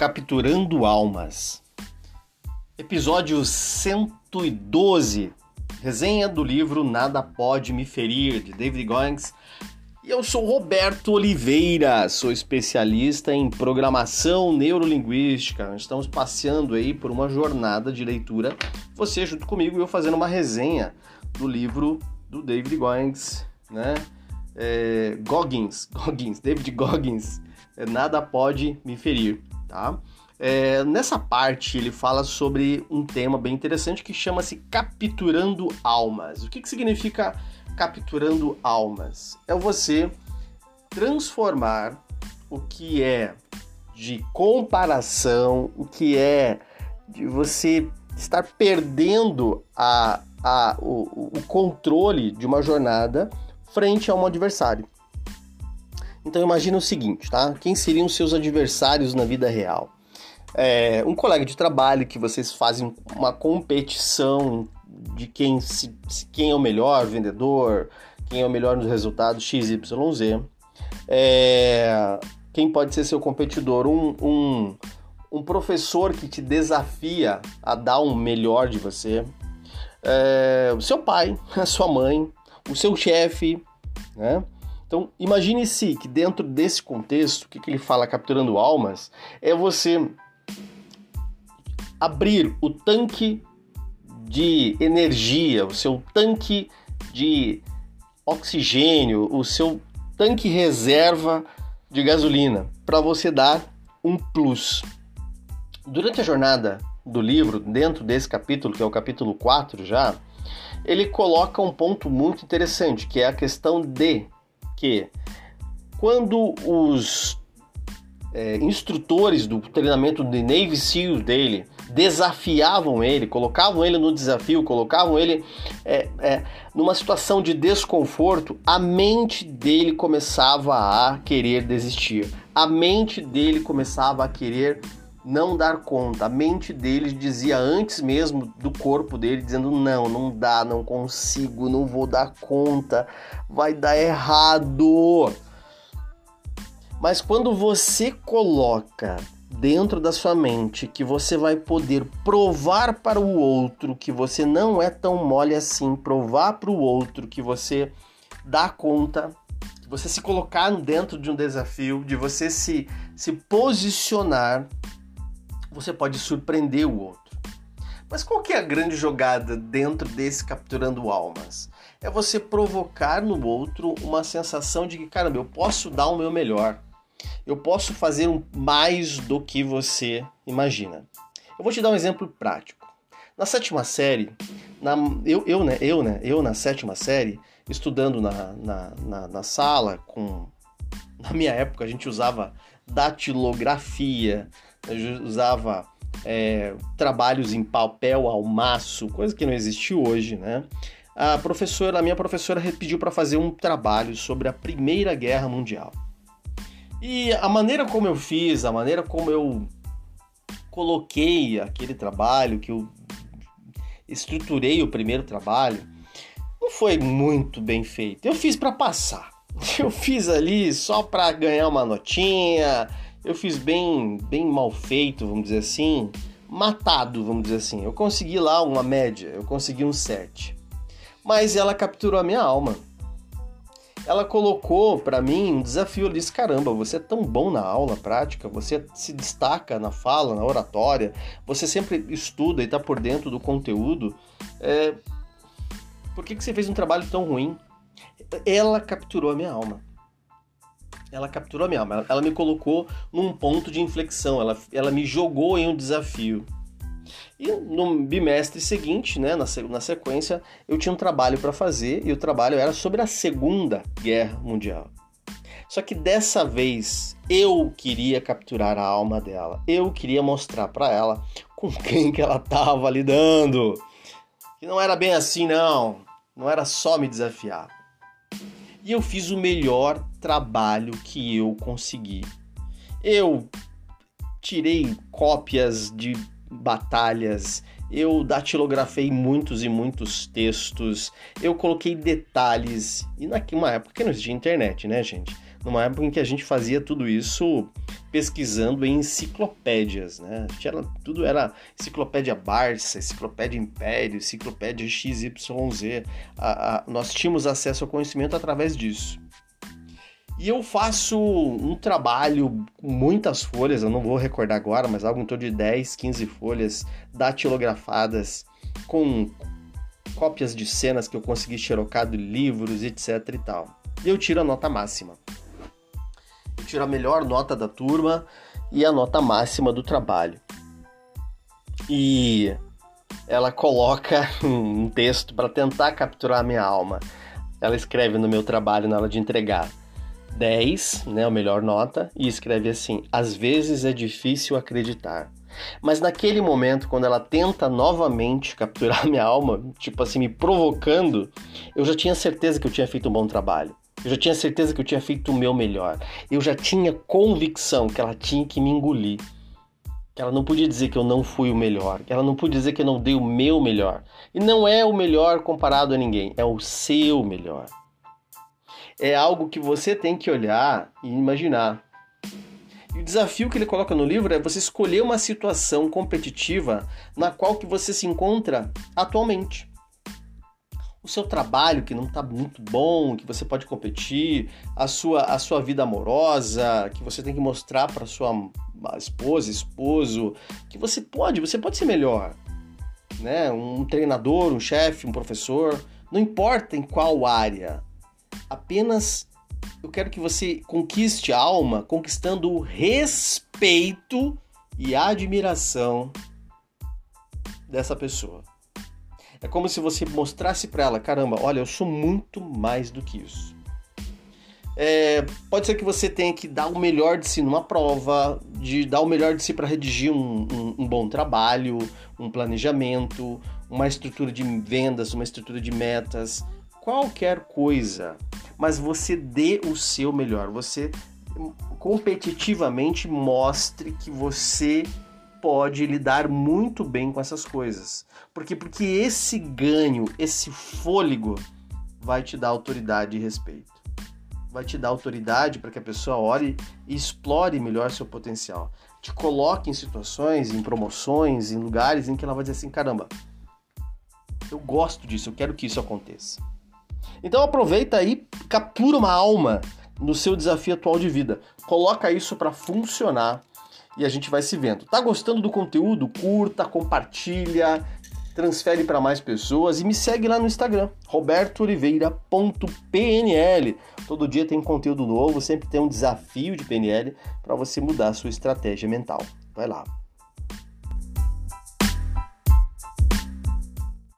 Capturando Almas. Episódio 112. Resenha do livro Nada Pode Me Ferir, de David Goins. E eu sou Roberto Oliveira, sou especialista em programação neurolinguística. Estamos passeando aí por uma jornada de leitura, você junto comigo e eu fazendo uma resenha do livro do David Goins, né? É, Goggins, Goggins, David Goggins, é, Nada Pode Me Ferir tá? É, nessa parte ele fala sobre um tema bem interessante que chama-se capturando almas. O que, que significa capturando almas? É você transformar o que é de comparação, o que é de você estar perdendo a, a, o, o controle de uma jornada frente a um adversário. Então imagina o seguinte, tá? Quem seriam seus adversários na vida real? É, um colega de trabalho que vocês fazem uma competição de quem, se, quem é o melhor vendedor, quem é o melhor nos resultados XYZ. É, quem pode ser seu competidor? Um, um, um professor que te desafia a dar um melhor de você. É, o seu pai, a sua mãe, o seu chefe, né? Então, imagine-se que dentro desse contexto, o que, que ele fala capturando almas, é você abrir o tanque de energia, o seu tanque de oxigênio, o seu tanque reserva de gasolina, para você dar um plus. Durante a jornada do livro, dentro desse capítulo, que é o capítulo 4 já, ele coloca um ponto muito interessante, que é a questão de que quando os é, instrutores do treinamento de Navy SEAL dele desafiavam ele, colocavam ele no desafio, colocavam ele é, é, numa situação de desconforto, a mente dele começava a querer desistir, a mente dele começava a querer não dar conta. A mente dele dizia antes mesmo do corpo dele, dizendo: não, não dá, não consigo, não vou dar conta, vai dar errado. Mas quando você coloca dentro da sua mente que você vai poder provar para o outro que você não é tão mole assim, provar para o outro que você dá conta, que você se colocar dentro de um desafio, de você se, se posicionar você pode surpreender o outro. Mas qual que é a grande jogada dentro desse capturando almas? É você provocar no outro uma sensação de que, caramba, eu posso dar o meu melhor. Eu posso fazer mais do que você imagina. Eu vou te dar um exemplo prático. Na sétima série, na, eu, eu, né, eu, né, eu na sétima série, estudando na, na, na, na sala, com na minha época a gente usava datilografia, usava é, trabalhos em papel ao maço, coisa que não existe hoje, né? A professora, a minha professora pediu para fazer um trabalho sobre a Primeira Guerra Mundial. E a maneira como eu fiz, a maneira como eu coloquei aquele trabalho, que eu estruturei o primeiro trabalho, não foi muito bem feito. Eu fiz para passar. Eu fiz ali só para ganhar uma notinha, eu fiz bem, bem mal feito, vamos dizer assim, matado, vamos dizer assim. Eu consegui lá uma média, eu consegui um 7. Mas ela capturou a minha alma. Ela colocou para mim um desafio, eu disse: caramba, você é tão bom na aula prática, você se destaca na fala, na oratória, você sempre estuda e está por dentro do conteúdo. É... Por que, que você fez um trabalho tão ruim? Ela capturou a minha alma ela capturou a minha alma. Ela, me colocou num ponto de inflexão, ela, ela me jogou em um desafio. E no bimestre seguinte, né, na, na sequência, eu tinha um trabalho para fazer e o trabalho era sobre a Segunda Guerra Mundial. Só que dessa vez eu queria capturar a alma dela. Eu queria mostrar para ela com quem que ela estava lidando. Que não era bem assim não. Não era só me desafiar e eu fiz o melhor trabalho que eu consegui. Eu tirei cópias de batalhas, eu datilografei muitos e muitos textos, eu coloquei detalhes. E naquela época que não existia internet, né, gente? numa época em que a gente fazia tudo isso pesquisando em enciclopédias, né? Era, tudo era enciclopédia Barça, enciclopédia Império, enciclopédia XYZ. A, a, nós tínhamos acesso ao conhecimento através disso. E eu faço um trabalho com muitas folhas, eu não vou recordar agora, mas algo em torno de 10, 15 folhas datilografadas com cópias de cenas que eu consegui xerocar de livros, etc e tal. E eu tiro a nota máxima. Eu tiro a melhor nota da turma e a nota máxima do trabalho. E ela coloca um texto para tentar capturar a minha alma. Ela escreve no meu trabalho na hora de entregar 10, né, a melhor nota, e escreve assim: às vezes é difícil acreditar. Mas naquele momento, quando ela tenta novamente capturar minha alma, tipo assim, me provocando, eu já tinha certeza que eu tinha feito um bom trabalho. Eu já tinha certeza que eu tinha feito o meu melhor. Eu já tinha convicção que ela tinha que me engolir. Que ela não podia dizer que eu não fui o melhor. Que ela não podia dizer que eu não dei o meu melhor. E não é o melhor comparado a ninguém, é o seu melhor é algo que você tem que olhar e imaginar. E o desafio que ele coloca no livro é você escolher uma situação competitiva na qual que você se encontra atualmente. O seu trabalho que não está muito bom, que você pode competir, a sua, a sua vida amorosa, que você tem que mostrar para sua esposa, esposo, que você pode, você pode ser melhor. Né? Um treinador, um chefe, um professor, não importa em qual área, apenas eu quero que você conquiste a alma conquistando o respeito e a admiração dessa pessoa. É como se você mostrasse para ela, caramba, olha, eu sou muito mais do que isso. É, pode ser que você tenha que dar o melhor de si numa prova, de dar o melhor de si para redigir um, um, um, bom trabalho, um planejamento, uma estrutura de vendas, uma estrutura de metas, qualquer coisa, mas você dê o seu melhor, você competitivamente mostre que você pode lidar muito bem com essas coisas. Porque porque esse ganho, esse fôlego vai te dar autoridade e respeito. Vai te dar autoridade para que a pessoa olhe e explore melhor seu potencial. Te coloque em situações, em promoções, em lugares em que ela vai dizer assim: caramba, eu gosto disso, eu quero que isso aconteça. Então aproveita aí, captura uma alma no seu desafio atual de vida. Coloca isso para funcionar e a gente vai se vendo. Tá gostando do conteúdo? Curta, compartilha, transfere para mais pessoas e me segue lá no Instagram, robertooliveira.pnl. Todo dia tem conteúdo novo, sempre tem um desafio de PNL para você mudar a sua estratégia mental. Vai lá.